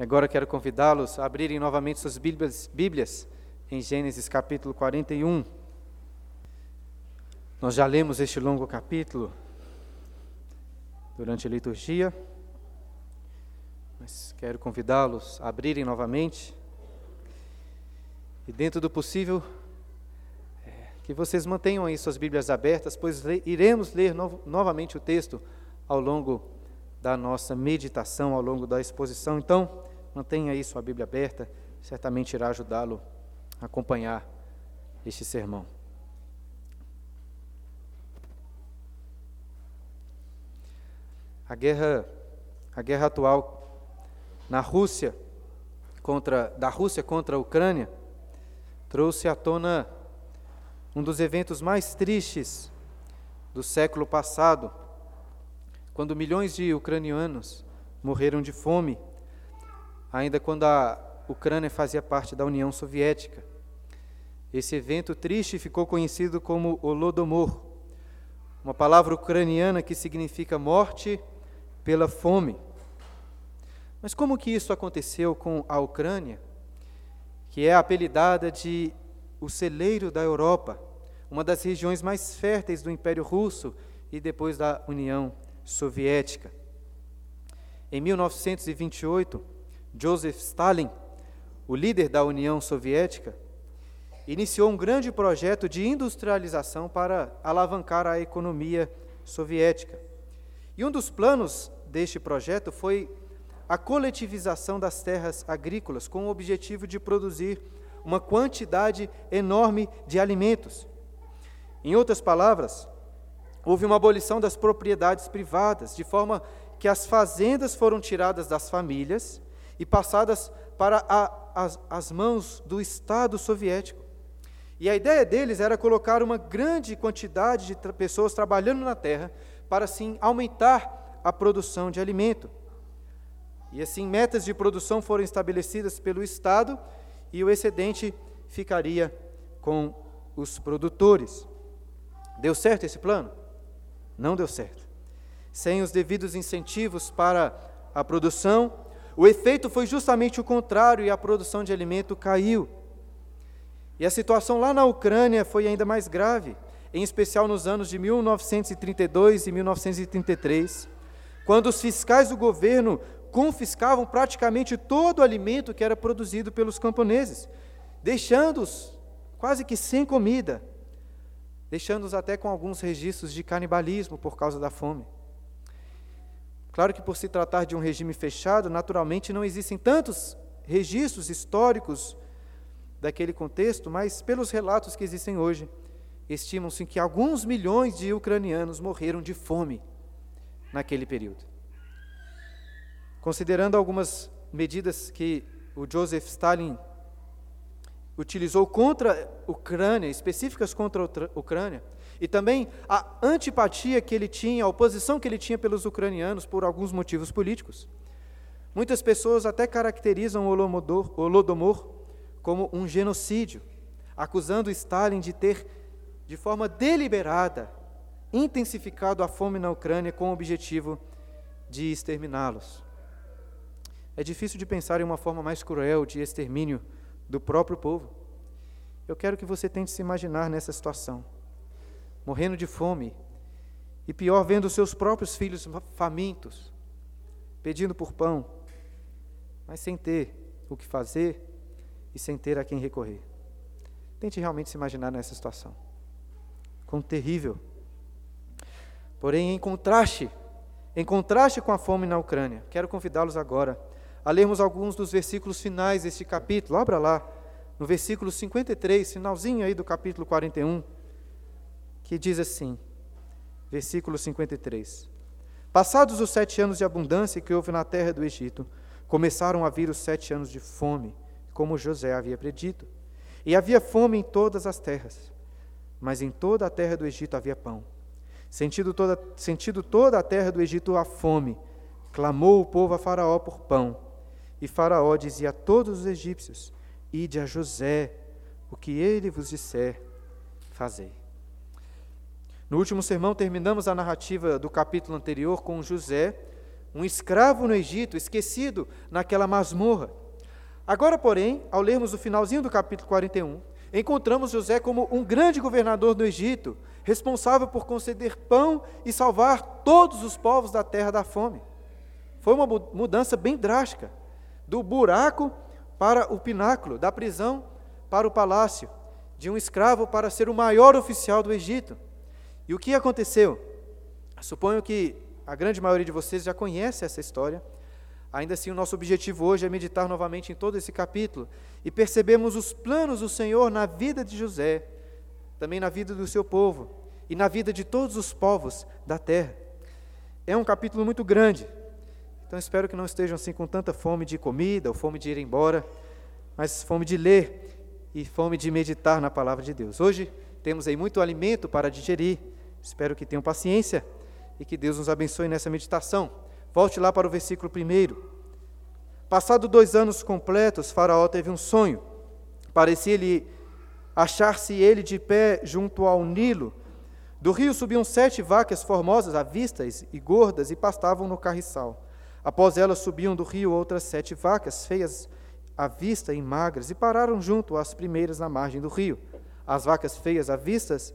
E agora quero convidá-los a abrirem novamente suas Bíblias, Bíblias em Gênesis capítulo 41. Nós já lemos este longo capítulo durante a liturgia, mas quero convidá-los a abrirem novamente e, dentro do possível, é, que vocês mantenham aí suas Bíblias abertas, pois iremos ler no novamente o texto ao longo da nossa meditação, ao longo da exposição. Então, mantenha aí sua Bíblia aberta, certamente irá ajudá-lo a acompanhar este sermão. A guerra, a guerra atual na Rússia contra da Rússia contra a Ucrânia trouxe à tona um dos eventos mais tristes do século passado, quando milhões de ucranianos morreram de fome, ainda quando a Ucrânia fazia parte da União Soviética. Esse evento triste ficou conhecido como Holodomor, uma palavra ucraniana que significa morte pela fome. Mas como que isso aconteceu com a Ucrânia? que é apelidada de o celeiro da Europa, uma das regiões mais férteis do Império Russo e depois da União Soviética. Em 1928, Joseph Stalin, o líder da União Soviética, iniciou um grande projeto de industrialização para alavancar a economia soviética. E um dos planos deste projeto foi a coletivização das terras agrícolas com o objetivo de produzir uma quantidade enorme de alimentos. Em outras palavras, houve uma abolição das propriedades privadas, de forma que as fazendas foram tiradas das famílias e passadas para a, as, as mãos do Estado soviético. E a ideia deles era colocar uma grande quantidade de tra pessoas trabalhando na terra para assim aumentar a produção de alimento. E assim, metas de produção foram estabelecidas pelo Estado e o excedente ficaria com os produtores. Deu certo esse plano? Não deu certo. Sem os devidos incentivos para a produção, o efeito foi justamente o contrário e a produção de alimento caiu. E a situação lá na Ucrânia foi ainda mais grave, em especial nos anos de 1932 e 1933, quando os fiscais do governo confiscavam praticamente todo o alimento que era produzido pelos camponeses, deixando-os quase que sem comida, deixando-os até com alguns registros de canibalismo por causa da fome. Claro que, por se tratar de um regime fechado, naturalmente não existem tantos registros históricos daquele contexto, mas pelos relatos que existem hoje, estimam-se que alguns milhões de ucranianos morreram de fome naquele período. Considerando algumas medidas que o Joseph Stalin utilizou contra a Ucrânia, específicas contra a Ucrânia, e também a antipatia que ele tinha, a oposição que ele tinha pelos ucranianos por alguns motivos políticos. Muitas pessoas até caracterizam o Holodomor como um genocídio, acusando Stalin de ter, de forma deliberada, intensificado a fome na Ucrânia com o objetivo de exterminá-los. É difícil de pensar em uma forma mais cruel de extermínio do próprio povo. Eu quero que você tente se imaginar nessa situação, morrendo de fome e pior, vendo seus próprios filhos famintos, pedindo por pão, mas sem ter o que fazer e sem ter a quem recorrer. Tente realmente se imaginar nessa situação. Quão terrível. Porém, em contraste, em contraste com a fome na Ucrânia, quero convidá-los agora a lermos alguns dos versículos finais deste capítulo. Abra lá, no versículo 53, finalzinho aí do capítulo 41, que diz assim, versículo 53. Passados os sete anos de abundância que houve na terra do Egito, começaram a vir os sete anos de fome, como José havia predito. E havia fome em todas as terras, mas em toda a terra do Egito havia pão. Sentido toda, sentido toda a terra do Egito a fome, clamou o povo a Faraó por pão. E Faraó dizia a todos os egípcios: Ide a José, o que ele vos disser, fazei. No último sermão, terminamos a narrativa do capítulo anterior com José, um escravo no Egito, esquecido naquela masmorra. Agora, porém, ao lermos o finalzinho do capítulo 41, encontramos José como um grande governador do Egito, responsável por conceder pão e salvar todos os povos da terra da fome. Foi uma mudança bem drástica, do buraco para o pináculo, da prisão para o palácio, de um escravo para ser o maior oficial do Egito. E o que aconteceu? Suponho que a grande maioria de vocês já conhece essa história. Ainda assim, o nosso objetivo hoje é meditar novamente em todo esse capítulo e percebemos os planos do Senhor na vida de José, também na vida do seu povo e na vida de todos os povos da terra. É um capítulo muito grande, então espero que não estejam assim com tanta fome de comida ou fome de ir embora, mas fome de ler e fome de meditar na palavra de Deus. Hoje temos aí muito alimento para digerir, espero que tenham paciência e que Deus nos abençoe nessa meditação. Volte lá para o versículo 1. Passado dois anos completos, Faraó teve um sonho. Parecia-lhe achar-se ele de pé junto ao Nilo. Do rio subiam sete vacas formosas à vista e gordas e pastavam no carriçal. Após elas subiam do rio outras sete vacas, feias à vista e magras, e pararam junto às primeiras na margem do rio. As vacas feias à, vistas,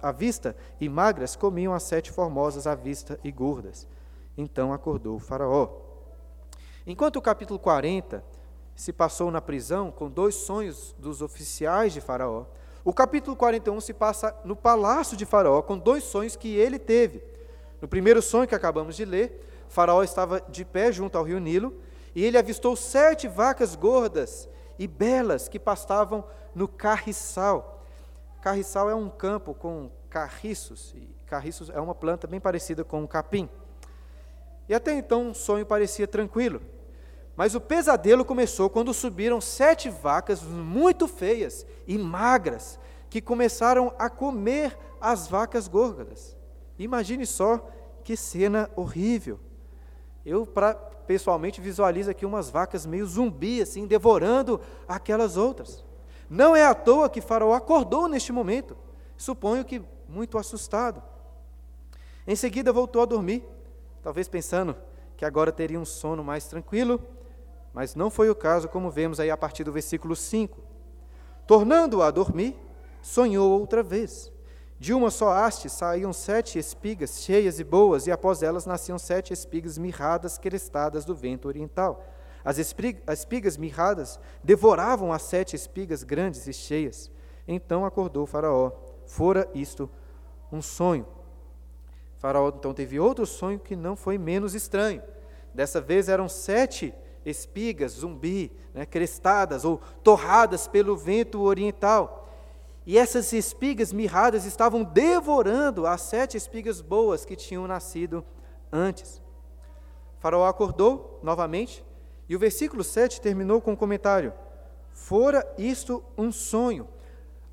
à vista e magras comiam as sete formosas à vista e gordas. Então acordou o Faraó. Enquanto o capítulo 40 se passou na prisão com dois sonhos dos oficiais de Faraó, o capítulo 41 se passa no palácio de Faraó com dois sonhos que ele teve. No primeiro sonho que acabamos de ler, Faraó estava de pé junto ao rio Nilo e ele avistou sete vacas gordas e belas que pastavam no carriçal. Carriçal é um campo com carriços, e carriços é uma planta bem parecida com um capim. E até então um sonho parecia tranquilo. Mas o pesadelo começou quando subiram sete vacas muito feias e magras, que começaram a comer as vacas gordas. Imagine só que cena horrível. Eu, pra, pessoalmente, visualizo aqui umas vacas meio zumbi, assim, devorando aquelas outras. Não é à toa que Faraó acordou neste momento, suponho que muito assustado. Em seguida voltou a dormir, talvez pensando que agora teria um sono mais tranquilo, mas não foi o caso, como vemos aí a partir do versículo 5. Tornando a dormir, sonhou outra vez. De uma só haste saíam sete espigas cheias e boas, e após elas nasciam sete espigas mirradas, crestadas do vento oriental. As espigas mirradas devoravam as sete espigas grandes e cheias. Então acordou Faraó. Fora isto um sonho. Faraó então teve outro sonho que não foi menos estranho. Dessa vez eram sete espigas, zumbi, né, crestadas ou torradas pelo vento oriental. E essas espigas mirradas estavam devorando as sete espigas boas que tinham nascido antes. Faraó acordou novamente e o versículo 7 terminou com um comentário: Fora isto um sonho.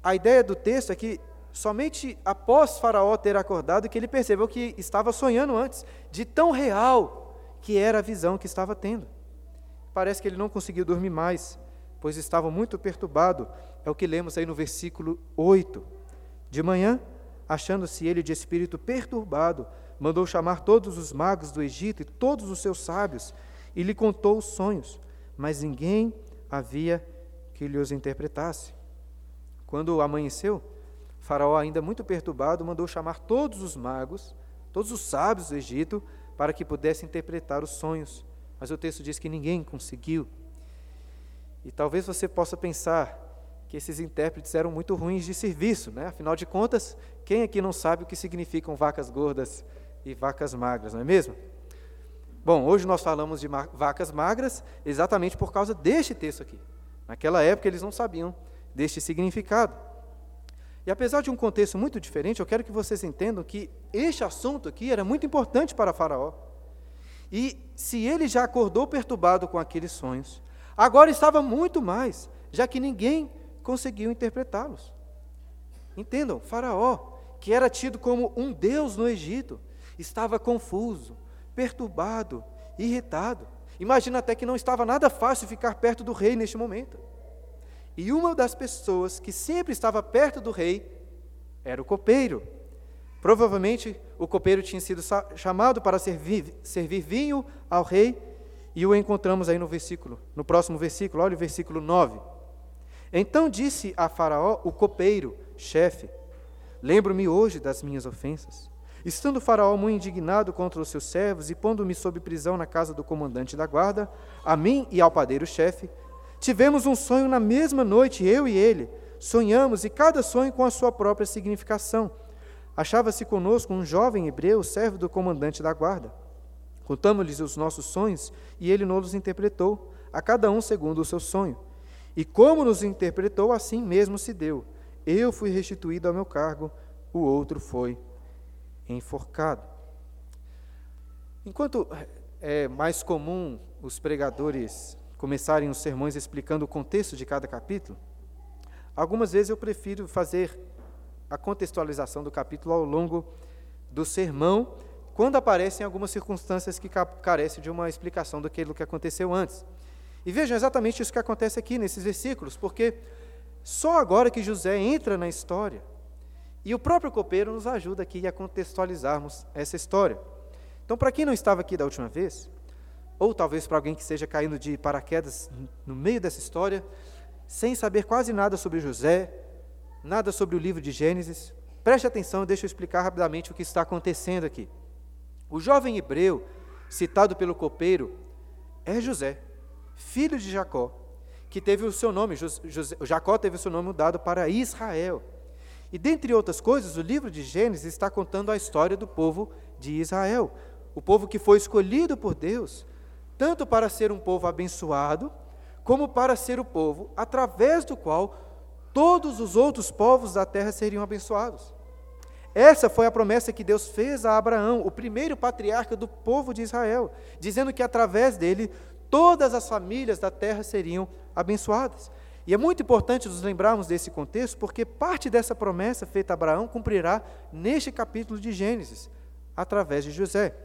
A ideia do texto é que somente após Faraó ter acordado que ele percebeu que estava sonhando antes, de tão real que era a visão que estava tendo. Parece que ele não conseguiu dormir mais, pois estava muito perturbado. É o que lemos aí no versículo 8. De manhã, achando-se ele de espírito perturbado, mandou chamar todos os magos do Egito e todos os seus sábios e lhe contou os sonhos, mas ninguém havia que lhe os interpretasse. Quando amanheceu, Faraó, ainda muito perturbado, mandou chamar todos os magos, todos os sábios do Egito, para que pudessem interpretar os sonhos. Mas o texto diz que ninguém conseguiu. E talvez você possa pensar que esses intérpretes eram muito ruins de serviço, né? Afinal de contas, quem aqui não sabe o que significam vacas gordas e vacas magras, não é mesmo? Bom, hoje nós falamos de vacas magras exatamente por causa deste texto aqui. Naquela época eles não sabiam deste significado. E apesar de um contexto muito diferente, eu quero que vocês entendam que este assunto aqui era muito importante para Faraó. E se ele já acordou perturbado com aqueles sonhos, agora estava muito mais, já que ninguém conseguiu interpretá-los. Entendam, Faraó, que era tido como um deus no Egito, estava confuso, perturbado, irritado. Imagina até que não estava nada fácil ficar perto do rei neste momento. E uma das pessoas que sempre estava perto do rei era o copeiro. Provavelmente o copeiro tinha sido chamado para servir, servir vinho ao rei, e o encontramos aí no versículo, no próximo versículo, olha o versículo 9. Então disse a Faraó, o copeiro, chefe: Lembro-me hoje das minhas ofensas. Estando Faraó muito indignado contra os seus servos e pondo-me sob prisão na casa do comandante da guarda, a mim e ao padeiro-chefe, tivemos um sonho na mesma noite, eu e ele. Sonhamos, e cada sonho com a sua própria significação. Achava-se conosco um jovem hebreu, servo do comandante da guarda. Contamos-lhes os nossos sonhos e ele nos interpretou, a cada um segundo o seu sonho. E como nos interpretou, assim mesmo se deu. Eu fui restituído ao meu cargo, o outro foi enforcado. Enquanto é mais comum os pregadores começarem os sermões explicando o contexto de cada capítulo, algumas vezes eu prefiro fazer a contextualização do capítulo ao longo do sermão, quando aparecem algumas circunstâncias que carecem de uma explicação daquilo que aconteceu antes. E vejam exatamente isso que acontece aqui nesses versículos, porque só agora que José entra na história, e o próprio copeiro nos ajuda aqui a contextualizarmos essa história. Então, para quem não estava aqui da última vez, ou talvez para alguém que esteja caindo de paraquedas no meio dessa história, sem saber quase nada sobre José, nada sobre o livro de Gênesis, preste atenção, deixa eu explicar rapidamente o que está acontecendo aqui. O jovem hebreu, citado pelo copeiro, é José, filho de Jacó, que teve o seu nome, Jacó teve o seu nome mudado para Israel. E dentre outras coisas, o livro de Gênesis está contando a história do povo de Israel, o povo que foi escolhido por Deus, tanto para ser um povo abençoado, como para ser o povo através do qual todos os outros povos da terra seriam abençoados. Essa foi a promessa que Deus fez a Abraão, o primeiro patriarca do povo de Israel, dizendo que através dele todas as famílias da terra seriam abençoadas. E é muito importante nos lembrarmos desse contexto, porque parte dessa promessa feita a Abraão cumprirá neste capítulo de Gênesis, através de José.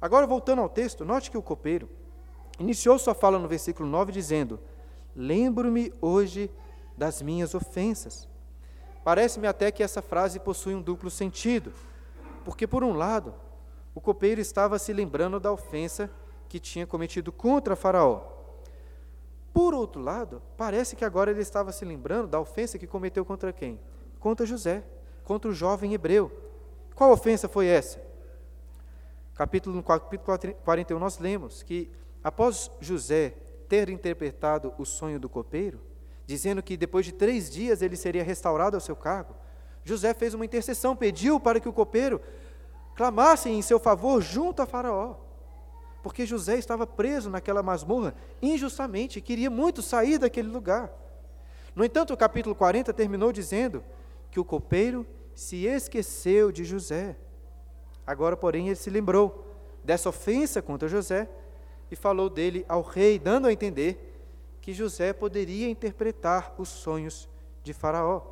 Agora, voltando ao texto, note que o copeiro iniciou sua fala no versículo 9 dizendo: Lembro-me hoje das minhas ofensas. Parece-me até que essa frase possui um duplo sentido, porque, por um lado, o copeiro estava se lembrando da ofensa que tinha cometido contra Faraó. Por outro lado, parece que agora ele estava se lembrando da ofensa que cometeu contra quem? Contra José, contra o jovem hebreu. Qual ofensa foi essa? Capítulo, capítulo 41, nós lemos que, após José ter interpretado o sonho do copeiro, dizendo que depois de três dias ele seria restaurado ao seu cargo, José fez uma intercessão, pediu para que o copeiro clamasse em seu favor junto a Faraó. Porque José estava preso naquela masmorra injustamente e queria muito sair daquele lugar. No entanto, o capítulo 40 terminou dizendo que o copeiro se esqueceu de José. Agora, porém, ele se lembrou dessa ofensa contra José e falou dele ao rei, dando a entender que José poderia interpretar os sonhos de Faraó.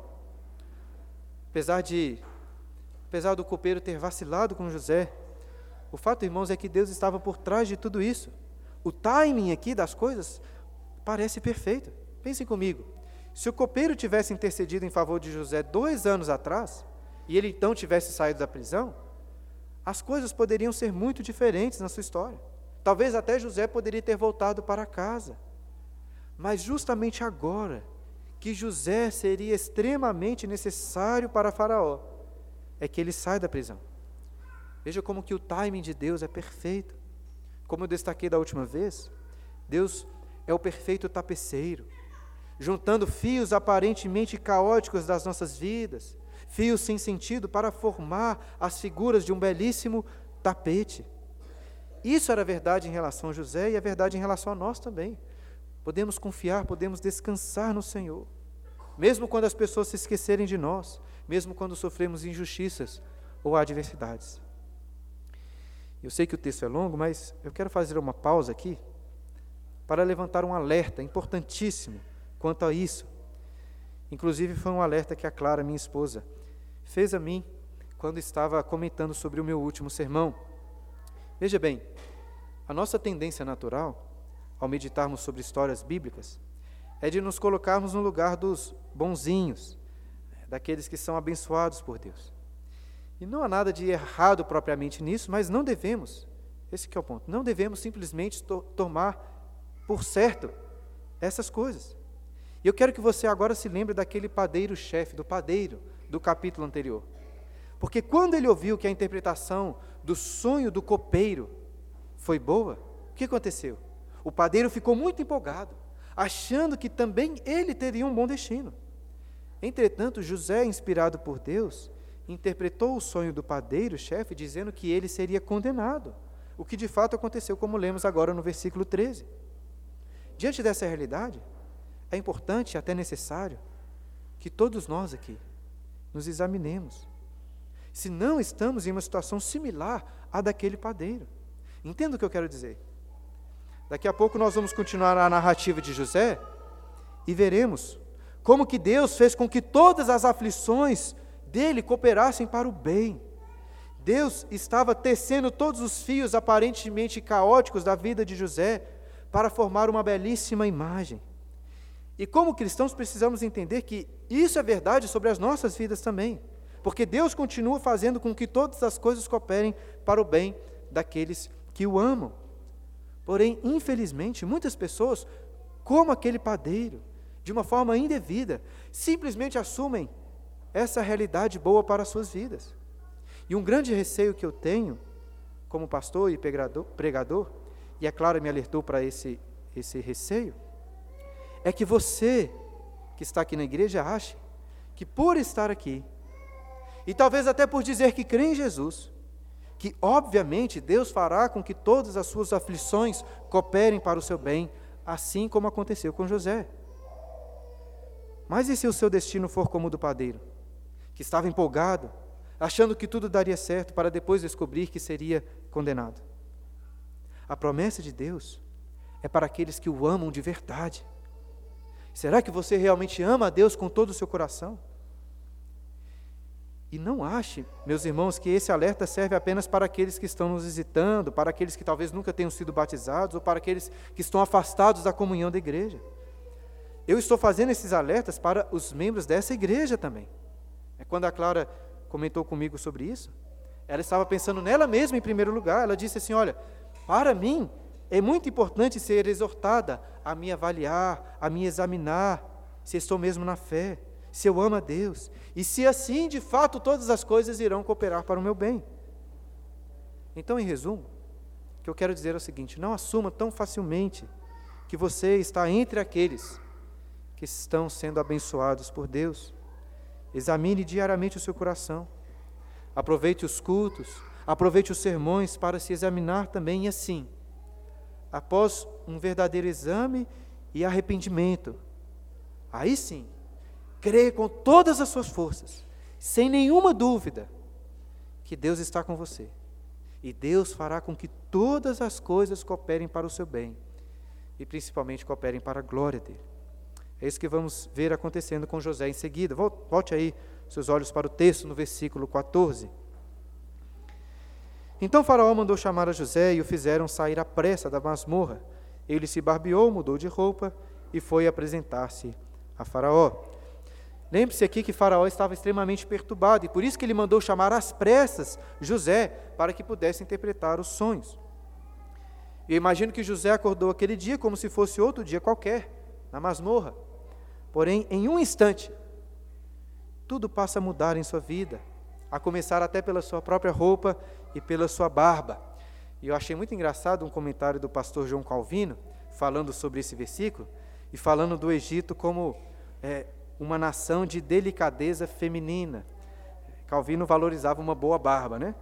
Apesar de apesar do copeiro ter vacilado com José, o fato, irmãos, é que Deus estava por trás de tudo isso. O timing aqui das coisas parece perfeito. Pensem comigo. Se o copeiro tivesse intercedido em favor de José dois anos atrás, e ele então tivesse saído da prisão, as coisas poderiam ser muito diferentes na sua história. Talvez até José poderia ter voltado para casa. Mas justamente agora, que José seria extremamente necessário para Faraó, é que ele sai da prisão. Veja como que o timing de Deus é perfeito. Como eu destaquei da última vez, Deus é o perfeito tapeceiro, juntando fios aparentemente caóticos das nossas vidas, fios sem sentido para formar as figuras de um belíssimo tapete. Isso era verdade em relação a José e é verdade em relação a nós também. Podemos confiar, podemos descansar no Senhor. Mesmo quando as pessoas se esquecerem de nós, mesmo quando sofremos injustiças ou adversidades. Eu sei que o texto é longo, mas eu quero fazer uma pausa aqui para levantar um alerta importantíssimo quanto a isso. Inclusive, foi um alerta que a Clara, minha esposa, fez a mim quando estava comentando sobre o meu último sermão. Veja bem, a nossa tendência natural ao meditarmos sobre histórias bíblicas, é de nos colocarmos no lugar dos bonzinhos, daqueles que são abençoados por Deus. E não há nada de errado propriamente nisso, mas não devemos, esse é o ponto, não devemos simplesmente to tomar por certo essas coisas. E eu quero que você agora se lembre daquele padeiro-chefe, do padeiro do capítulo anterior. Porque quando ele ouviu que a interpretação do sonho do copeiro foi boa, o que aconteceu? O padeiro ficou muito empolgado, achando que também ele teria um bom destino. Entretanto, José, inspirado por Deus, interpretou o sonho do padeiro-chefe dizendo que ele seria condenado, o que de fato aconteceu, como lemos agora no versículo 13. Diante dessa realidade, é importante até necessário que todos nós aqui nos examinemos. Se não estamos em uma situação similar à daquele padeiro. Entenda o que eu quero dizer. Daqui a pouco nós vamos continuar a narrativa de José e veremos como que Deus fez com que todas as aflições dele cooperassem para o bem. Deus estava tecendo todos os fios aparentemente caóticos da vida de José para formar uma belíssima imagem. E como cristãos precisamos entender que isso é verdade sobre as nossas vidas também, porque Deus continua fazendo com que todas as coisas cooperem para o bem daqueles que o amam. Porém, infelizmente, muitas pessoas, como aquele padeiro, de uma forma indevida, simplesmente assumem essa realidade boa para as suas vidas. E um grande receio que eu tenho, como pastor e pregador, e a Clara me alertou para esse, esse receio, é que você que está aqui na igreja ache que por estar aqui, e talvez até por dizer que crê em Jesus, que obviamente Deus fará com que todas as suas aflições cooperem para o seu bem, assim como aconteceu com José. Mas e se o seu destino for como o do padeiro, que estava empolgado, achando que tudo daria certo, para depois descobrir que seria condenado? A promessa de Deus é para aqueles que o amam de verdade. Será que você realmente ama a Deus com todo o seu coração? E não ache, meus irmãos, que esse alerta serve apenas para aqueles que estão nos visitando, para aqueles que talvez nunca tenham sido batizados, ou para aqueles que estão afastados da comunhão da igreja. Eu estou fazendo esses alertas para os membros dessa igreja também. É quando a Clara comentou comigo sobre isso, ela estava pensando nela mesma em primeiro lugar. Ela disse assim: Olha, para mim, é muito importante ser exortada a me avaliar, a me examinar, se estou mesmo na fé, se eu amo a Deus, e se assim, de fato, todas as coisas irão cooperar para o meu bem. Então, em resumo, o que eu quero dizer é o seguinte: não assuma tão facilmente que você está entre aqueles que estão sendo abençoados por Deus. Examine diariamente o seu coração. Aproveite os cultos, Aproveite os sermões para se examinar também e assim, após um verdadeiro exame e arrependimento, aí sim, creia com todas as suas forças, sem nenhuma dúvida, que Deus está com você. E Deus fará com que todas as coisas cooperem para o seu bem e principalmente cooperem para a glória dele. É isso que vamos ver acontecendo com José em seguida. Volte aí seus olhos para o texto no versículo 14. Então Faraó mandou chamar a José e o fizeram sair à pressa da masmorra. Ele se barbeou, mudou de roupa e foi apresentar-se a Faraó. Lembre-se aqui que Faraó estava extremamente perturbado e por isso que ele mandou chamar às pressas José para que pudesse interpretar os sonhos. Eu imagino que José acordou aquele dia como se fosse outro dia qualquer, na masmorra. Porém, em um instante, tudo passa a mudar em sua vida, a começar até pela sua própria roupa e pela sua barba. E eu achei muito engraçado um comentário do pastor João Calvino, falando sobre esse versículo, e falando do Egito como é, uma nação de delicadeza feminina. Calvino valorizava uma boa barba, né?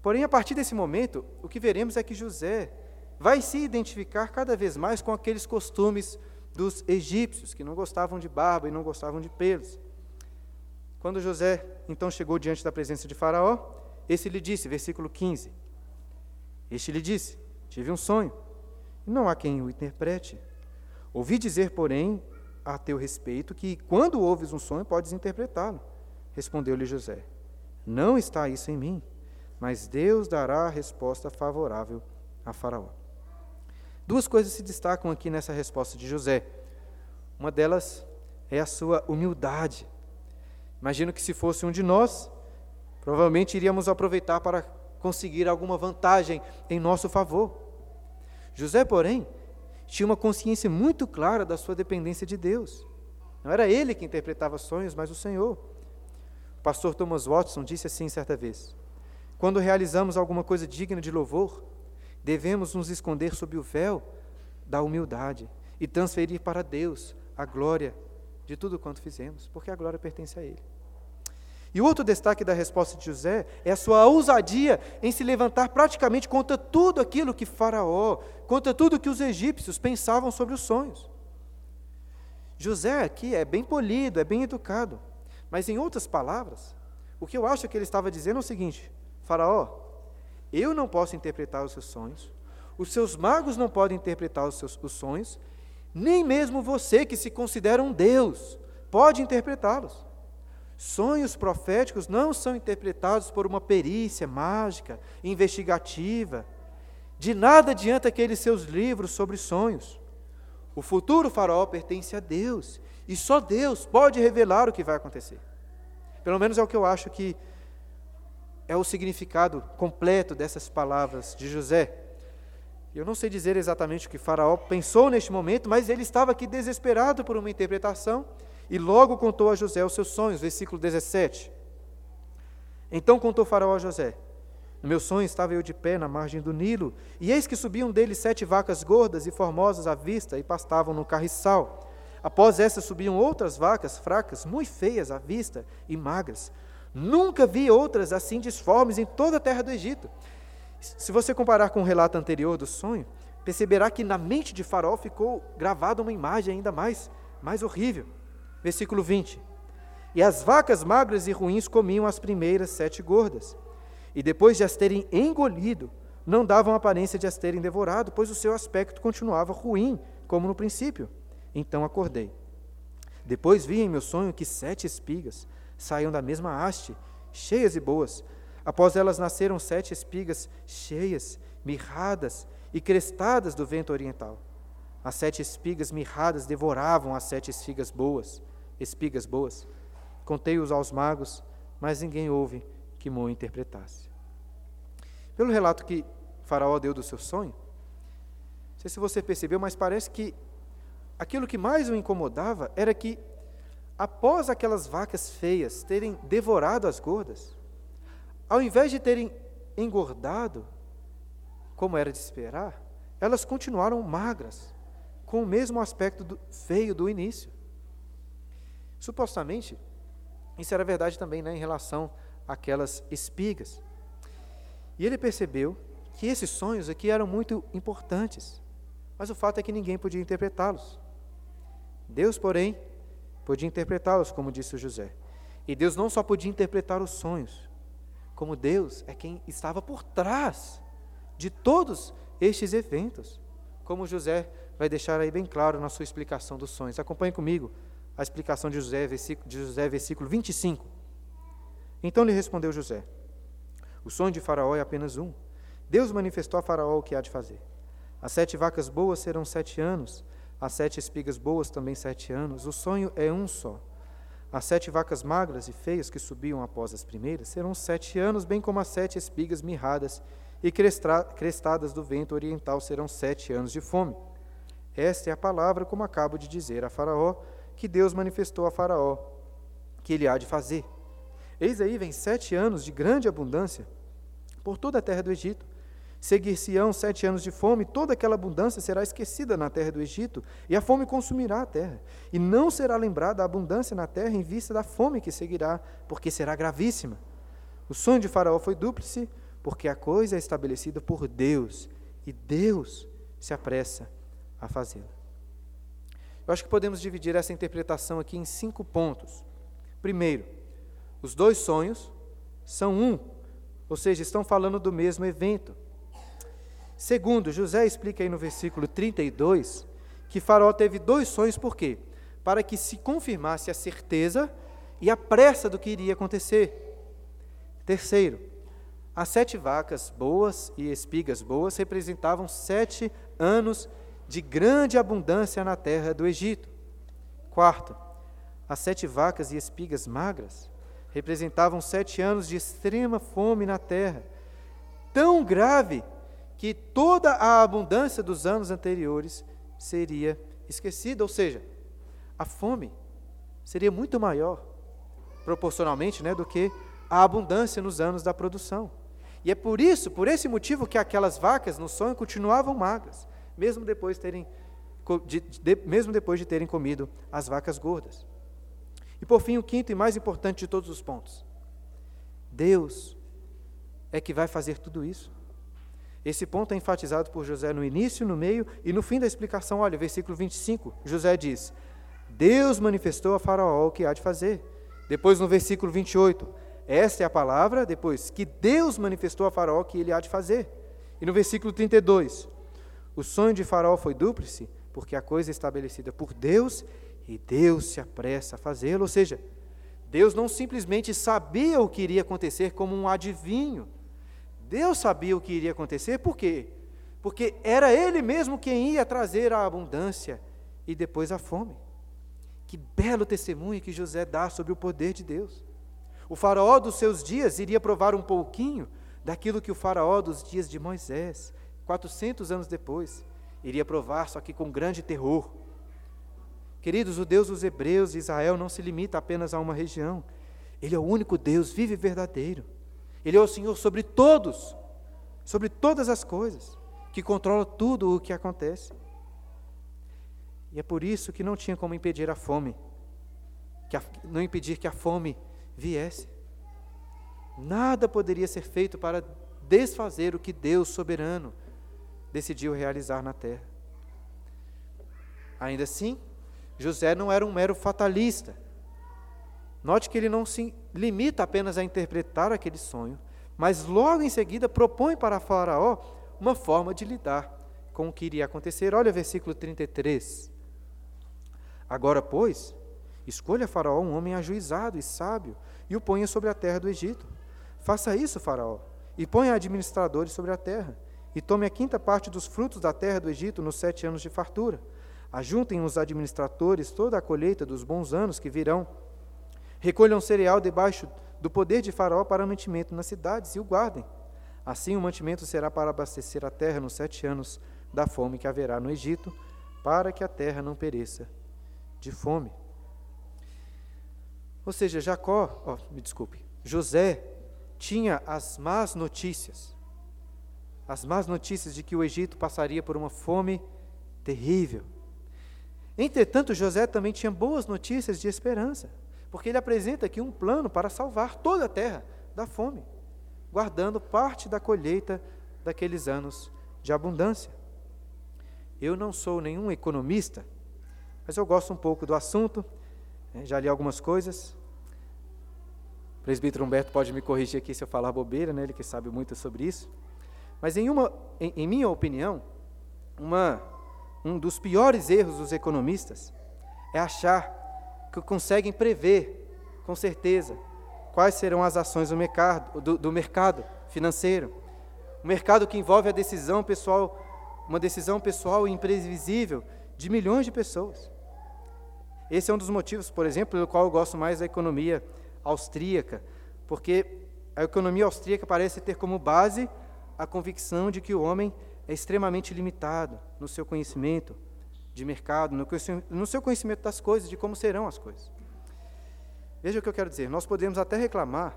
Porém, a partir desse momento, o que veremos é que José vai se identificar cada vez mais com aqueles costumes dos egípcios, que não gostavam de barba e não gostavam de pelos. Quando José então chegou diante da presença de Faraó, esse lhe disse, versículo 15: Este lhe disse: Tive um sonho, e não há quem o interprete. Ouvi dizer, porém, a teu respeito, que quando ouves um sonho, podes interpretá-lo. Respondeu-lhe José: Não está isso em mim, mas Deus dará a resposta favorável a Faraó. Duas coisas se destacam aqui nessa resposta de José. Uma delas é a sua humildade. Imagino que se fosse um de nós, Provavelmente iríamos aproveitar para conseguir alguma vantagem em nosso favor. José, porém, tinha uma consciência muito clara da sua dependência de Deus. Não era ele que interpretava sonhos, mas o Senhor. O pastor Thomas Watson disse assim certa vez: Quando realizamos alguma coisa digna de louvor, devemos nos esconder sob o véu da humildade e transferir para Deus a glória de tudo quanto fizemos, porque a glória pertence a Ele. E outro destaque da resposta de José é a sua ousadia em se levantar praticamente contra tudo aquilo que Faraó, contra tudo que os egípcios pensavam sobre os sonhos. José aqui é bem polido, é bem educado, mas em outras palavras, o que eu acho que ele estava dizendo é o seguinte: Faraó, eu não posso interpretar os seus sonhos, os seus magos não podem interpretar os seus os sonhos, nem mesmo você que se considera um Deus pode interpretá-los. Sonhos proféticos não são interpretados por uma perícia mágica, investigativa. De nada adianta aqueles seus livros sobre sonhos. O futuro faraó pertence a Deus, e só Deus pode revelar o que vai acontecer. Pelo menos é o que eu acho que é o significado completo dessas palavras de José. Eu não sei dizer exatamente o que Faraó pensou neste momento, mas ele estava aqui desesperado por uma interpretação e logo contou a José os seus sonhos, versículo 17. Então contou Faraó a José: No meu sonho estava eu de pé na margem do Nilo, e eis que subiam dele sete vacas gordas e formosas à vista e pastavam no carriçal. Após essas subiam outras vacas fracas, muito feias à vista e magras. Nunca vi outras assim disformes em toda a terra do Egito. Se você comparar com o relato anterior do sonho, perceberá que na mente de Faraó ficou gravada uma imagem ainda mais, mais horrível. Versículo 20. E as vacas magras e ruins comiam as primeiras sete gordas, e depois de as terem engolido, não davam aparência de as terem devorado, pois o seu aspecto continuava ruim, como no princípio. Então acordei. Depois vi em meu sonho que sete espigas saíam da mesma haste, cheias e boas. Após elas nasceram sete espigas cheias, mirradas e crestadas do vento oriental. As sete espigas mirradas devoravam as sete espigas boas espigas boas. Contei-os aos magos, mas ninguém houve que Mo interpretasse. Pelo relato que Faraó deu do seu sonho, não sei se você percebeu, mas parece que aquilo que mais o incomodava era que, após aquelas vacas feias terem devorado as gordas, ao invés de terem engordado, como era de esperar, elas continuaram magras, com o mesmo aspecto do, feio do início. Supostamente, isso era verdade também né, em relação àquelas espigas. E ele percebeu que esses sonhos aqui eram muito importantes, mas o fato é que ninguém podia interpretá-los. Deus, porém, podia interpretá-los, como disse o José. E Deus não só podia interpretar os sonhos, como Deus é quem estava por trás de todos estes eventos, como José vai deixar aí bem claro na sua explicação dos sonhos. Acompanhe comigo a explicação de José, versículo, de José, versículo 25. Então lhe respondeu José: O sonho de Faraó é apenas um. Deus manifestou a Faraó o que há de fazer. As sete vacas boas serão sete anos, as sete espigas boas também sete anos. O sonho é um só. As sete vacas magras e feias que subiam após as primeiras serão sete anos, bem como as sete espigas mirradas e crestadas do vento oriental serão sete anos de fome. Esta é a palavra, como acabo de dizer a Faraó, que Deus manifestou a Faraó que ele há de fazer. Eis aí vem sete anos de grande abundância por toda a terra do Egito. Seguir-se-ão sete anos de fome, toda aquela abundância será esquecida na terra do Egito, e a fome consumirá a terra. E não será lembrada a abundância na terra em vista da fome que seguirá, porque será gravíssima. O sonho de Faraó foi dúplice, porque a coisa é estabelecida por Deus, e Deus se apressa a fazê-la. Eu acho que podemos dividir essa interpretação aqui em cinco pontos. Primeiro, os dois sonhos são um, ou seja, estão falando do mesmo evento. Segundo, José explica aí no versículo 32 que Faraó teve dois sonhos, por quê? Para que se confirmasse a certeza e a pressa do que iria acontecer. Terceiro, as sete vacas boas e espigas boas representavam sete anos de grande abundância na terra do Egito. Quarto, as sete vacas e espigas magras representavam sete anos de extrema fome na terra, tão grave que toda a abundância dos anos anteriores seria esquecida, ou seja, a fome seria muito maior, proporcionalmente, né, do que a abundância nos anos da produção. E é por isso, por esse motivo, que aquelas vacas no sonho continuavam magras, mesmo depois, terem, de, de, mesmo depois de terem comido as vacas gordas. E por fim, o quinto e mais importante de todos os pontos: Deus é que vai fazer tudo isso. Esse ponto é enfatizado por José no início, no meio e no fim da explicação. Olha, versículo 25, José diz: Deus manifestou a Faraó o que há de fazer. Depois, no versículo 28, esta é a palavra, depois, que Deus manifestou a Faraó que ele há de fazer. E no versículo 32, o sonho de Faraó foi dúplice, porque a coisa é estabelecida por Deus e Deus se apressa a fazê-lo. Ou seja, Deus não simplesmente sabia o que iria acontecer como um adivinho. Deus sabia o que iria acontecer, por quê? Porque era Ele mesmo quem ia trazer a abundância e depois a fome. Que belo testemunho que José dá sobre o poder de Deus. O faraó dos seus dias iria provar um pouquinho daquilo que o faraó dos dias de Moisés, 400 anos depois, iria provar, só que com grande terror. Queridos, o Deus dos Hebreus de Israel não se limita apenas a uma região. Ele é o único Deus vivo e verdadeiro. Ele é o Senhor sobre todos, sobre todas as coisas, que controla tudo o que acontece. E é por isso que não tinha como impedir a fome, que a, não impedir que a fome viesse. Nada poderia ser feito para desfazer o que Deus soberano decidiu realizar na terra. Ainda assim, José não era um mero fatalista. Note que ele não se limita apenas a interpretar aquele sonho, mas logo em seguida propõe para Faraó uma forma de lidar com o que iria acontecer. Olha o versículo 33. Agora, pois, escolha Faraó um homem ajuizado e sábio e o ponha sobre a terra do Egito. Faça isso, Faraó, e ponha administradores sobre a terra, e tome a quinta parte dos frutos da terra do Egito nos sete anos de fartura. Ajuntem os administradores toda a colheita dos bons anos que virão. Recolham cereal debaixo do poder de Faraó para mantimento nas cidades e o guardem. Assim o mantimento será para abastecer a terra nos sete anos da fome que haverá no Egito, para que a terra não pereça de fome. Ou seja, Jacó, oh, me desculpe, José tinha as más notícias, as más notícias de que o Egito passaria por uma fome terrível. Entretanto, José também tinha boas notícias de esperança, porque ele apresenta aqui um plano para salvar toda a terra da fome, guardando parte da colheita daqueles anos de abundância. Eu não sou nenhum economista, mas eu gosto um pouco do assunto é, já li algumas coisas. O presbítero Humberto pode me corrigir aqui se eu falar bobeira, né? ele que sabe muito sobre isso. Mas, em, uma, em, em minha opinião, uma, um dos piores erros dos economistas é achar que conseguem prever, com certeza, quais serão as ações do mercado, do, do mercado financeiro. O mercado que envolve a decisão pessoal, uma decisão pessoal imprevisível de milhões de pessoas. Esse é um dos motivos, por exemplo, pelo qual eu gosto mais da economia austríaca, porque a economia austríaca parece ter como base a convicção de que o homem é extremamente limitado no seu conhecimento de mercado, no seu conhecimento das coisas, de como serão as coisas. Veja o que eu quero dizer: nós podemos até reclamar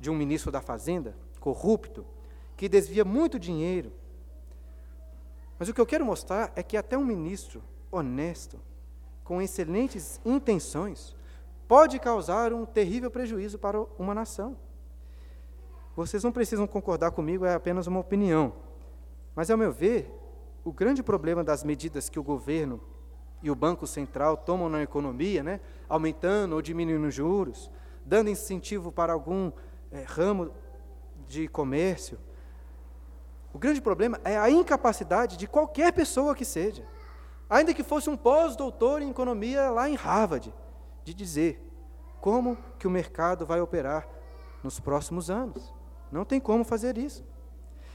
de um ministro da Fazenda corrupto que desvia muito dinheiro, mas o que eu quero mostrar é que até um ministro honesto com excelentes intenções, pode causar um terrível prejuízo para uma nação. Vocês não precisam concordar comigo, é apenas uma opinião. Mas, ao meu ver, o grande problema das medidas que o governo e o Banco Central tomam na economia, né, aumentando ou diminuindo os juros, dando incentivo para algum é, ramo de comércio, o grande problema é a incapacidade de qualquer pessoa que seja ainda que fosse um pós-doutor em economia lá em Harvard, de dizer como que o mercado vai operar nos próximos anos. Não tem como fazer isso.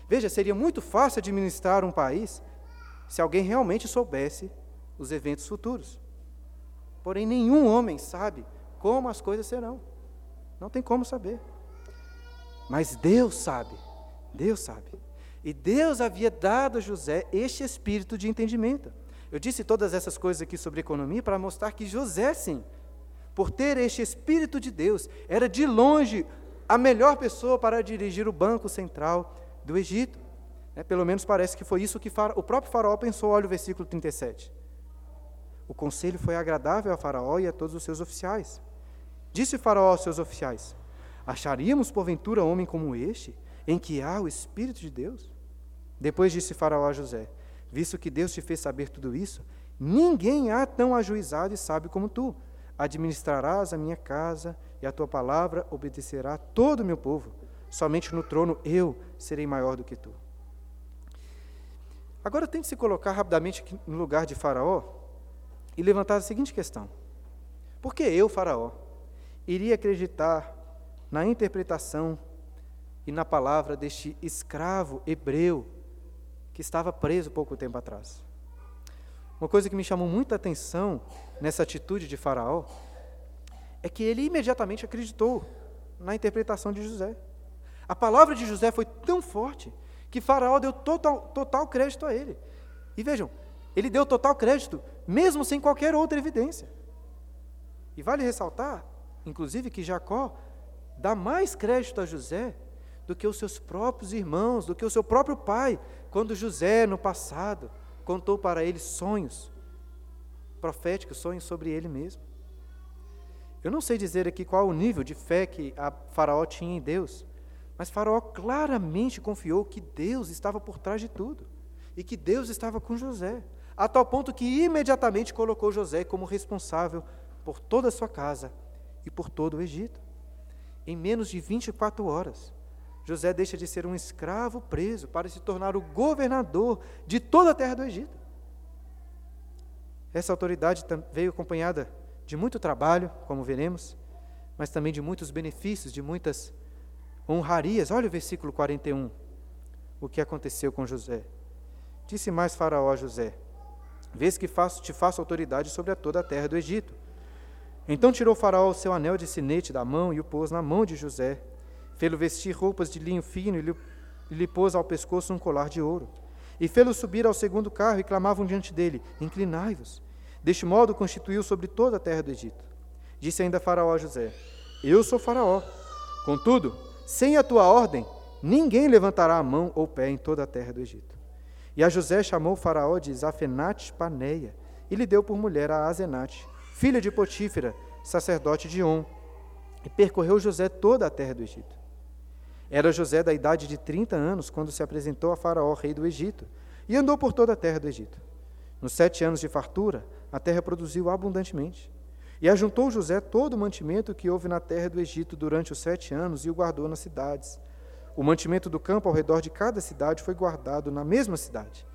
Veja, seria muito fácil administrar um país se alguém realmente soubesse os eventos futuros. Porém, nenhum homem sabe como as coisas serão. Não tem como saber. Mas Deus sabe. Deus sabe. E Deus havia dado a José este espírito de entendimento. Eu disse todas essas coisas aqui sobre economia para mostrar que José, sim, por ter este espírito de Deus, era de longe a melhor pessoa para dirigir o banco central do Egito. É, pelo menos parece que foi isso que o próprio Faraó pensou. Olha o versículo 37. O conselho foi agradável a Faraó e a todos os seus oficiais. Disse Faraó aos seus oficiais: Acharíamos porventura homem como este, em que há o Espírito de Deus? Depois disse Faraó a José: Visto que Deus te fez saber tudo isso, ninguém há tão ajuizado e sábio como tu. Administrarás a minha casa e a tua palavra obedecerá todo o meu povo. Somente no trono eu serei maior do que tu. Agora tente se colocar rapidamente no lugar de Faraó e levantar a seguinte questão: Por que eu, Faraó, iria acreditar na interpretação e na palavra deste escravo hebreu que estava preso pouco tempo atrás. Uma coisa que me chamou muita atenção nessa atitude de Faraó é que ele imediatamente acreditou na interpretação de José. A palavra de José foi tão forte que Faraó deu total, total crédito a ele. E vejam, ele deu total crédito, mesmo sem qualquer outra evidência. E vale ressaltar, inclusive, que Jacó dá mais crédito a José do que os seus próprios irmãos, do que o seu próprio pai, quando José, no passado, contou para ele sonhos proféticos, sonhos sobre ele mesmo. Eu não sei dizer aqui qual o nível de fé que a Faraó tinha em Deus, mas Faraó claramente confiou que Deus estava por trás de tudo e que Deus estava com José, a tal ponto que imediatamente colocou José como responsável por toda a sua casa e por todo o Egito. Em menos de 24 horas, José deixa de ser um escravo preso para se tornar o governador de toda a terra do Egito. Essa autoridade veio acompanhada de muito trabalho, como veremos, mas também de muitos benefícios, de muitas honrarias. Olha o versículo 41, o que aconteceu com José. Disse mais Faraó a José: Vês que faço, te faço autoridade sobre a toda a terra do Egito. Então tirou Faraó o seu anel de sinete da mão e o pôs na mão de José Fê-lo vestir roupas de linho fino e lhe, lhe pôs ao pescoço um colar de ouro. E fê-lo subir ao segundo carro e clamavam diante dele: Inclinai-vos. Deste modo constituiu sobre toda a terra do Egito. Disse ainda Faraó a José: Eu sou Faraó. Contudo, sem a tua ordem, ninguém levantará a mão ou pé em toda a terra do Egito. E a José chamou Faraó de Zafenate Paneia e lhe deu por mulher a Azenate, filha de Potífera, sacerdote de On. E percorreu José toda a terra do Egito. Era José da idade de 30 anos quando se apresentou a Faraó, rei do Egito, e andou por toda a terra do Egito. Nos sete anos de fartura, a terra produziu abundantemente. E ajuntou José todo o mantimento que houve na terra do Egito durante os sete anos e o guardou nas cidades. O mantimento do campo ao redor de cada cidade foi guardado na mesma cidade.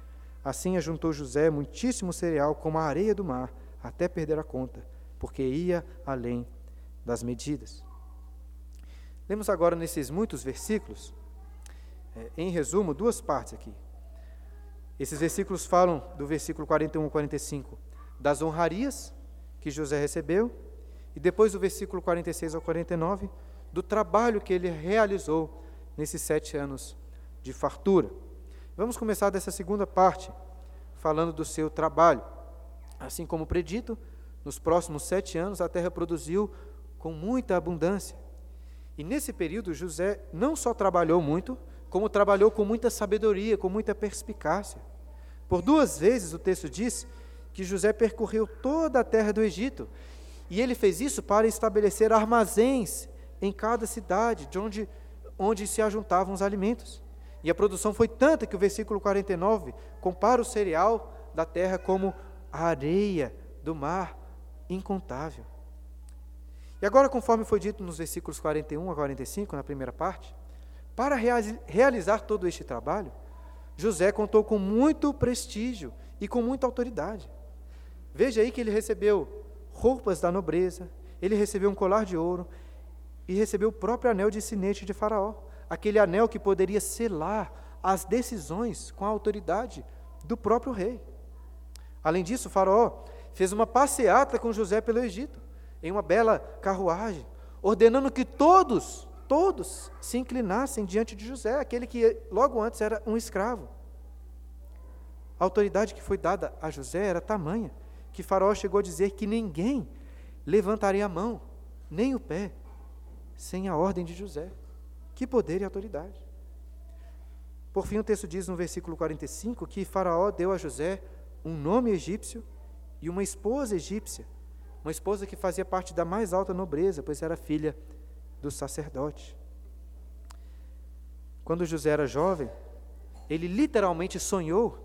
Assim ajuntou José muitíssimo cereal como a areia do mar, até perder a conta, porque ia além das medidas. Lemos agora nesses muitos versículos, é, em resumo, duas partes aqui. Esses versículos falam do versículo 41 ao 45 das honrarias que José recebeu, e depois do versículo 46 ao 49, do trabalho que ele realizou nesses sete anos de fartura. Vamos começar dessa segunda parte, falando do seu trabalho. Assim como predito, nos próximos sete anos a terra produziu com muita abundância. E nesse período, José não só trabalhou muito, como trabalhou com muita sabedoria, com muita perspicácia. Por duas vezes o texto diz que José percorreu toda a terra do Egito, e ele fez isso para estabelecer armazéns em cada cidade, de onde, onde se ajuntavam os alimentos. E a produção foi tanta que o versículo 49 compara o cereal da terra como a areia do mar incontável. E agora, conforme foi dito nos versículos 41 a 45, na primeira parte, para realizar todo este trabalho, José contou com muito prestígio e com muita autoridade. Veja aí que ele recebeu roupas da nobreza, ele recebeu um colar de ouro e recebeu o próprio anel de sinete de Faraó, aquele anel que poderia selar as decisões com a autoridade do próprio rei. Além disso, Faraó fez uma passeata com José pelo Egito em uma bela carruagem, ordenando que todos, todos se inclinassem diante de José, aquele que logo antes era um escravo. A autoridade que foi dada a José era tamanha que Faraó chegou a dizer que ninguém levantaria a mão, nem o pé, sem a ordem de José. Que poder e autoridade. Por fim, o texto diz no versículo 45 que Faraó deu a José um nome egípcio e uma esposa egípcia, uma esposa que fazia parte da mais alta nobreza, pois era filha do sacerdote. Quando José era jovem, ele literalmente sonhou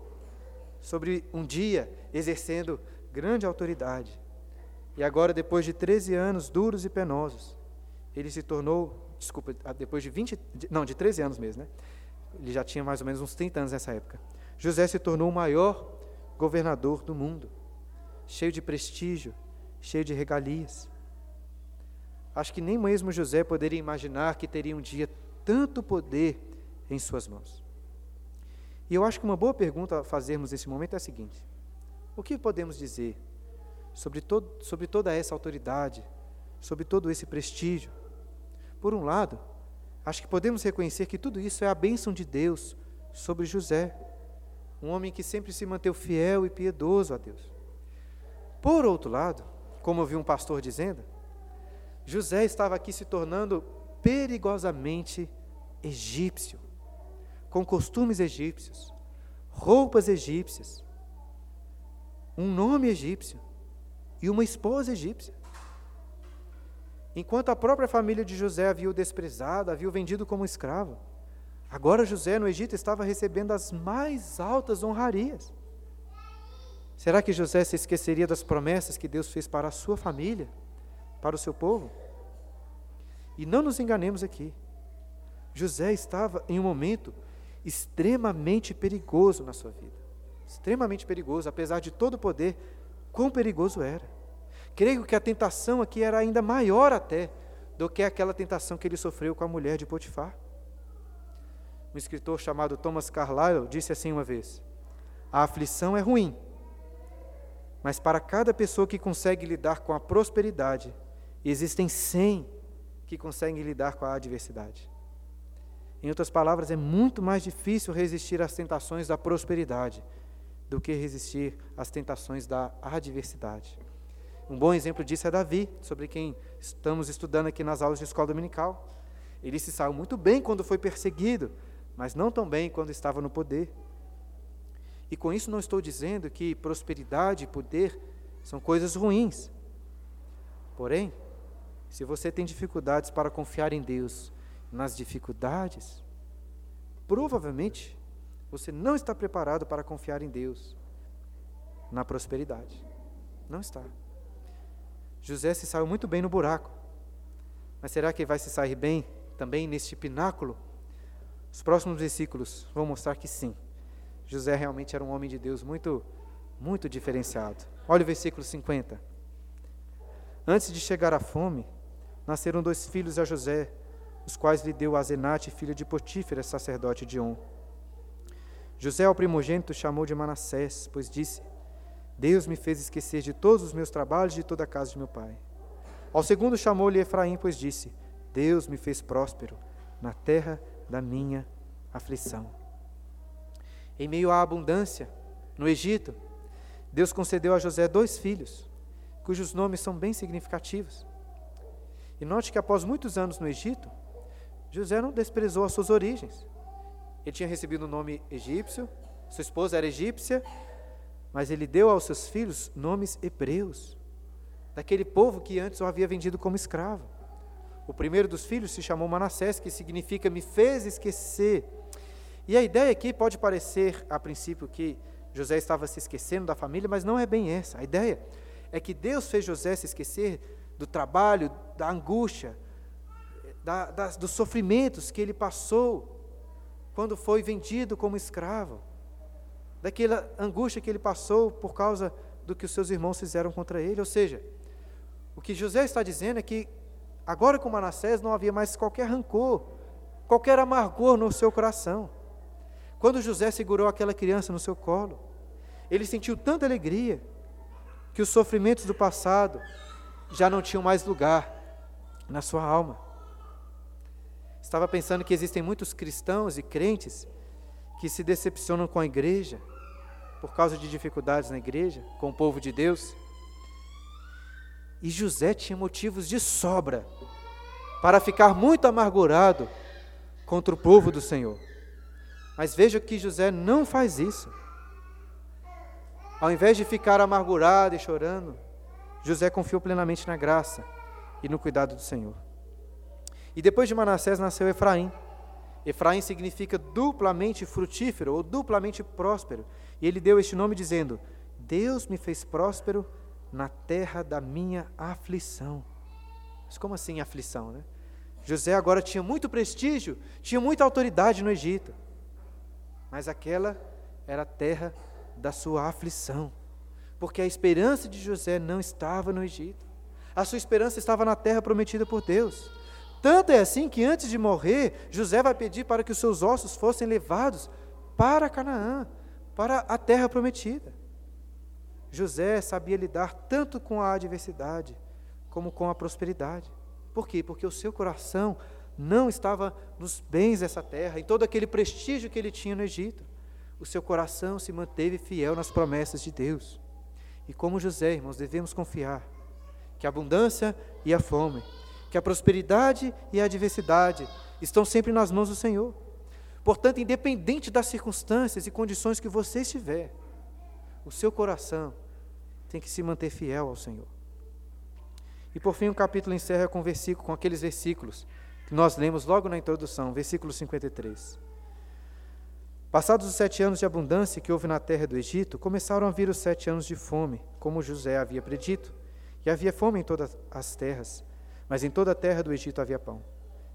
sobre um dia exercendo grande autoridade. E agora, depois de 13 anos duros e penosos, ele se tornou, desculpa, ah, depois de 20, não, de 13 anos mesmo, né? Ele já tinha mais ou menos uns 30 anos nessa época. José se tornou o maior governador do mundo, cheio de prestígio, cheio de regalias. Acho que nem mesmo José poderia imaginar que teria um dia tanto poder em suas mãos. E eu acho que uma boa pergunta a fazermos nesse momento é a seguinte: o que podemos dizer sobre, sobre toda essa autoridade, sobre todo esse prestígio? Por um lado, acho que podemos reconhecer que tudo isso é a bênção de Deus sobre José, um homem que sempre se manteve fiel e piedoso a Deus. Por outro lado, como eu vi um pastor dizendo, José estava aqui se tornando perigosamente egípcio, com costumes egípcios, roupas egípcias, um nome egípcio e uma esposa egípcia. Enquanto a própria família de José havia o desprezado, havia o vendido como escravo, agora José no Egito estava recebendo as mais altas honrarias. Será que José se esqueceria das promessas que Deus fez para a sua família, para o seu povo? E não nos enganemos aqui. José estava em um momento extremamente perigoso na sua vida. Extremamente perigoso, apesar de todo o poder, quão perigoso era. Creio que a tentação aqui era ainda maior até do que aquela tentação que ele sofreu com a mulher de Potifar. Um escritor chamado Thomas Carlyle disse assim uma vez: A aflição é ruim, mas para cada pessoa que consegue lidar com a prosperidade, existem cem que conseguem lidar com a adversidade. Em outras palavras, é muito mais difícil resistir às tentações da prosperidade do que resistir às tentações da adversidade. Um bom exemplo disso é Davi, sobre quem estamos estudando aqui nas aulas de escola dominical. Ele se saiu muito bem quando foi perseguido, mas não tão bem quando estava no poder. E com isso não estou dizendo que prosperidade e poder são coisas ruins. Porém, se você tem dificuldades para confiar em Deus nas dificuldades, provavelmente você não está preparado para confiar em Deus na prosperidade. Não está. José se saiu muito bem no buraco. Mas será que vai se sair bem também neste pináculo? Os próximos versículos vão mostrar que sim. José realmente era um homem de Deus muito, muito diferenciado. Olha o versículo 50. Antes de chegar à fome, nasceram dois filhos a José, os quais lhe deu Azenate, filho de Potífera, sacerdote de On. José, ao primogênito, chamou de Manassés, pois disse: Deus me fez esquecer de todos os meus trabalhos e de toda a casa de meu pai. Ao segundo chamou-lhe Efraim, pois disse: Deus me fez próspero na terra da minha aflição. Em meio à abundância, no Egito, Deus concedeu a José dois filhos, cujos nomes são bem significativos. E note que após muitos anos no Egito, José não desprezou as suas origens. Ele tinha recebido o nome egípcio, sua esposa era egípcia, mas ele deu aos seus filhos nomes hebreus, daquele povo que antes o havia vendido como escravo. O primeiro dos filhos se chamou Manassés, que significa me fez esquecer e a ideia aqui pode parecer, a princípio, que José estava se esquecendo da família, mas não é bem essa. A ideia é que Deus fez José se esquecer do trabalho, da angústia, da, das, dos sofrimentos que ele passou quando foi vendido como escravo, daquela angústia que ele passou por causa do que os seus irmãos fizeram contra ele. Ou seja, o que José está dizendo é que agora com Manassés não havia mais qualquer rancor, qualquer amargor no seu coração. Quando José segurou aquela criança no seu colo, ele sentiu tanta alegria que os sofrimentos do passado já não tinham mais lugar na sua alma. Estava pensando que existem muitos cristãos e crentes que se decepcionam com a igreja por causa de dificuldades na igreja, com o povo de Deus. E José tinha motivos de sobra para ficar muito amargurado contra o povo do Senhor. Mas veja que José não faz isso. Ao invés de ficar amargurado e chorando, José confiou plenamente na graça e no cuidado do Senhor. E depois de Manassés nasceu Efraim. Efraim significa duplamente frutífero ou duplamente próspero. E ele deu este nome dizendo: Deus me fez próspero na terra da minha aflição. Mas como assim aflição, né? José agora tinha muito prestígio, tinha muita autoridade no Egito. Mas aquela era a terra da sua aflição. Porque a esperança de José não estava no Egito. A sua esperança estava na terra prometida por Deus. Tanto é assim que antes de morrer, José vai pedir para que os seus ossos fossem levados para Canaã, para a terra prometida. José sabia lidar tanto com a adversidade como com a prosperidade. Por quê? Porque o seu coração não estava nos bens dessa terra, em todo aquele prestígio que ele tinha no Egito. O seu coração se manteve fiel nas promessas de Deus. E como José, irmãos, devemos confiar que a abundância e a fome, que a prosperidade e a adversidade estão sempre nas mãos do Senhor. Portanto, independente das circunstâncias e condições que você estiver, o seu coração tem que se manter fiel ao Senhor. E por fim, o capítulo encerra com, versículo, com aqueles versículos que nós lemos logo na introdução, versículo 53. Passados os sete anos de abundância que houve na terra do Egito, começaram a vir os sete anos de fome, como José havia predito. E havia fome em todas as terras, mas em toda a terra do Egito havia pão.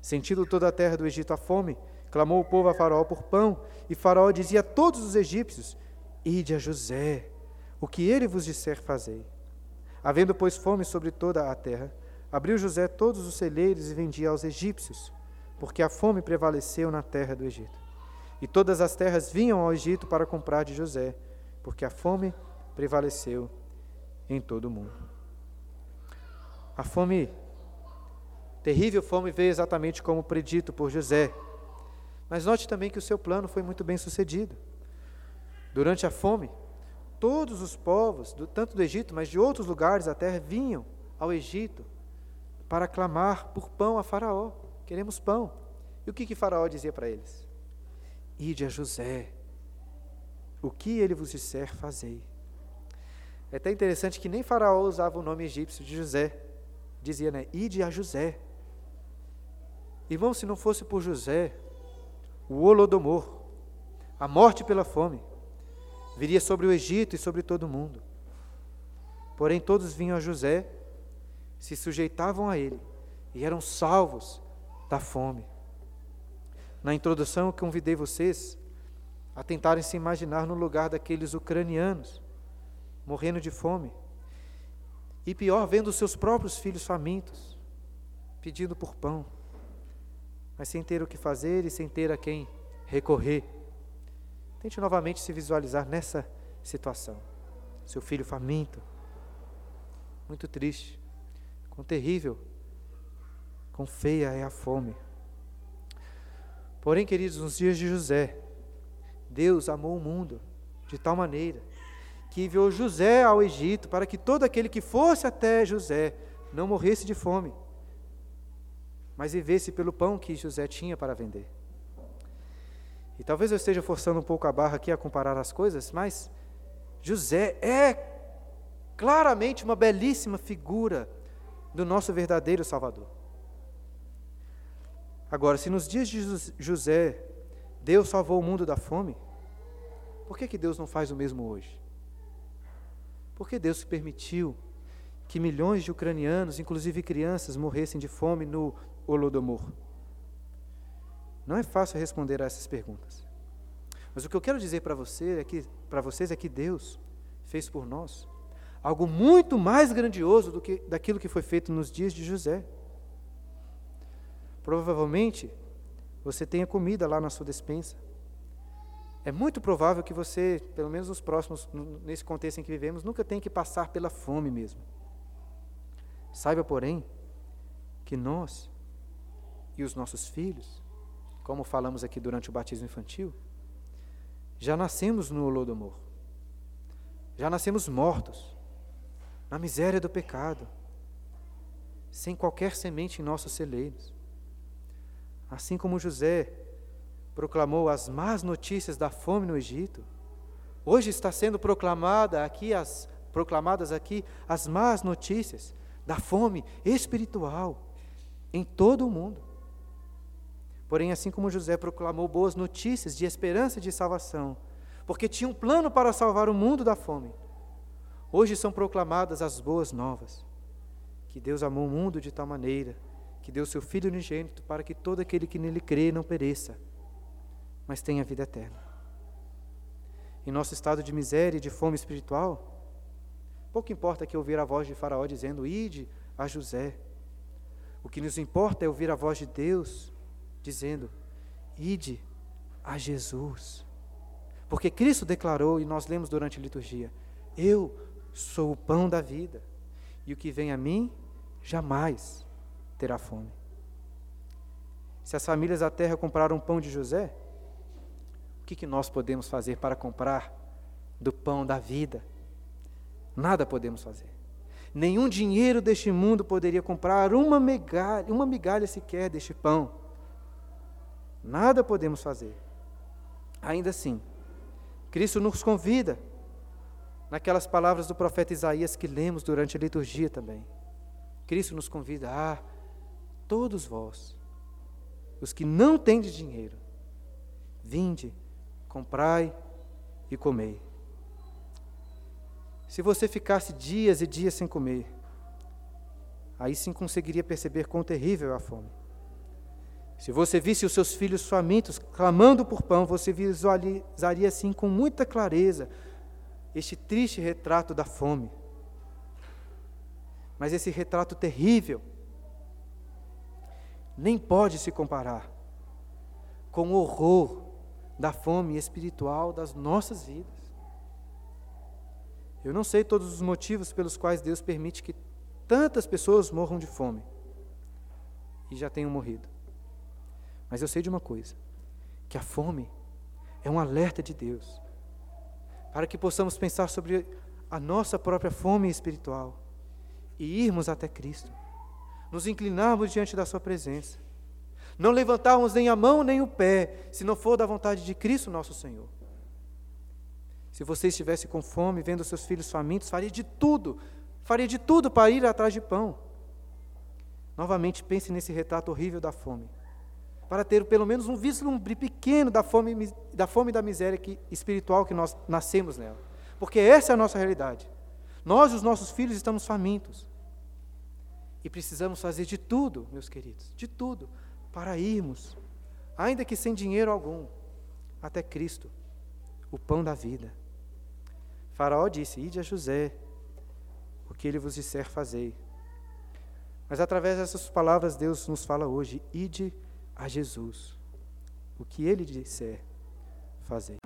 Sentindo toda a terra do Egito a fome, clamou o povo a Faraó por pão, e Faraó dizia a todos os egípcios: Ide a José, o que ele vos disser, fazei. Havendo, pois, fome sobre toda a terra, abriu José todos os celeiros e vendia aos egípcios, porque a fome prevaleceu na terra do Egito. E todas as terras vinham ao Egito para comprar de José, porque a fome prevaleceu em todo o mundo. A fome, terrível fome, veio exatamente como predito por José. Mas note também que o seu plano foi muito bem sucedido. Durante a fome, todos os povos, tanto do Egito, mas de outros lugares da terra, vinham ao Egito para clamar por pão a Faraó. Queremos pão. E o que, que Faraó dizia para eles? Ide a José. O que ele vos disser, fazei. É até interessante que nem Faraó usava o nome egípcio de José. Dizia, né? Ide a José. Irmão, se não fosse por José, o Holodomor, a morte pela fome, viria sobre o Egito e sobre todo o mundo. Porém, todos vinham a José, se sujeitavam a ele e eram salvos da fome. Na introdução, eu convidei vocês a tentarem se imaginar no lugar daqueles ucranianos, morrendo de fome. E pior, vendo seus próprios filhos famintos, pedindo por pão, mas sem ter o que fazer e sem ter a quem recorrer. Tente novamente se visualizar nessa situação. Seu filho faminto, muito triste, quão terrível, quão feia é a fome. Porém, queridos, nos dias de José, Deus amou o mundo de tal maneira que enviou José ao Egito para que todo aquele que fosse até José não morresse de fome, mas vivesse pelo pão que José tinha para vender. E talvez eu esteja forçando um pouco a barra aqui a comparar as coisas, mas José é claramente uma belíssima figura do nosso verdadeiro Salvador. Agora, se nos dias de José Deus salvou o mundo da fome, por que, que Deus não faz o mesmo hoje? Por que Deus permitiu que milhões de ucranianos, inclusive crianças, morressem de fome no Holodomor? Não é fácil responder a essas perguntas. Mas o que eu quero dizer para você é que para vocês é que Deus fez por nós algo muito mais grandioso do que daquilo que foi feito nos dias de José. Provavelmente você tenha comida lá na sua despensa. É muito provável que você, pelo menos nos próximos, nesse contexto em que vivemos, nunca tenha que passar pela fome mesmo. Saiba, porém, que nós e os nossos filhos, como falamos aqui durante o batismo infantil, já nascemos no Holodomor. Já nascemos mortos, na miséria do pecado, sem qualquer semente em nossos celeiros. Assim como José proclamou as más notícias da fome no Egito, hoje está sendo proclamada aqui as proclamadas aqui as más notícias da fome espiritual em todo o mundo. Porém, assim como José proclamou boas notícias de esperança e de salvação, porque tinha um plano para salvar o mundo da fome, hoje são proclamadas as boas novas, que Deus amou o mundo de tal maneira que deu seu Filho unigênito para que todo aquele que nele crê não pereça, mas tenha vida eterna. Em nosso estado de miséria e de fome espiritual, Pouco importa que ouvir a voz de Faraó dizendo: Ide a José. O que nos importa é ouvir a voz de Deus dizendo: Ide a Jesus. Porque Cristo declarou, e nós lemos durante a liturgia: Eu sou o pão da vida, e o que vem a mim jamais terá fome. Se as famílias da terra compraram pão de José, o que, que nós podemos fazer para comprar do pão da vida? Nada podemos fazer. Nenhum dinheiro deste mundo poderia comprar uma migalha, uma migalha sequer deste pão. Nada podemos fazer. Ainda assim, Cristo nos convida, naquelas palavras do profeta Isaías que lemos durante a liturgia também. Cristo nos convida a todos vós, os que não têm de dinheiro, vinde, comprai e comei. Se você ficasse dias e dias sem comer, aí sim conseguiria perceber quão terrível é a fome. Se você visse os seus filhos famintos clamando por pão, você visualizaria assim com muita clareza este triste retrato da fome. Mas esse retrato terrível nem pode se comparar com o horror da fome espiritual das nossas vidas. Eu não sei todos os motivos pelos quais Deus permite que tantas pessoas morram de fome e já tenham morrido. Mas eu sei de uma coisa: que a fome é um alerta de Deus para que possamos pensar sobre a nossa própria fome espiritual e irmos até Cristo, nos inclinarmos diante da Sua presença, não levantarmos nem a mão nem o pé, se não for da vontade de Cristo nosso Senhor. Se você estivesse com fome, vendo seus filhos famintos, faria de tudo, faria de tudo para ir atrás de pão. Novamente, pense nesse retrato horrível da fome, para ter pelo menos um vislumbre pequeno da fome, da fome e da miséria que, espiritual que nós nascemos nela. Porque essa é a nossa realidade. Nós e os nossos filhos estamos famintos. E precisamos fazer de tudo, meus queridos, de tudo, para irmos, ainda que sem dinheiro algum, até Cristo, o pão da vida. Faraó disse: Ide a José, o que ele vos disser, fazei. Mas através dessas palavras, Deus nos fala hoje: Ide a Jesus, o que ele disser, fazei.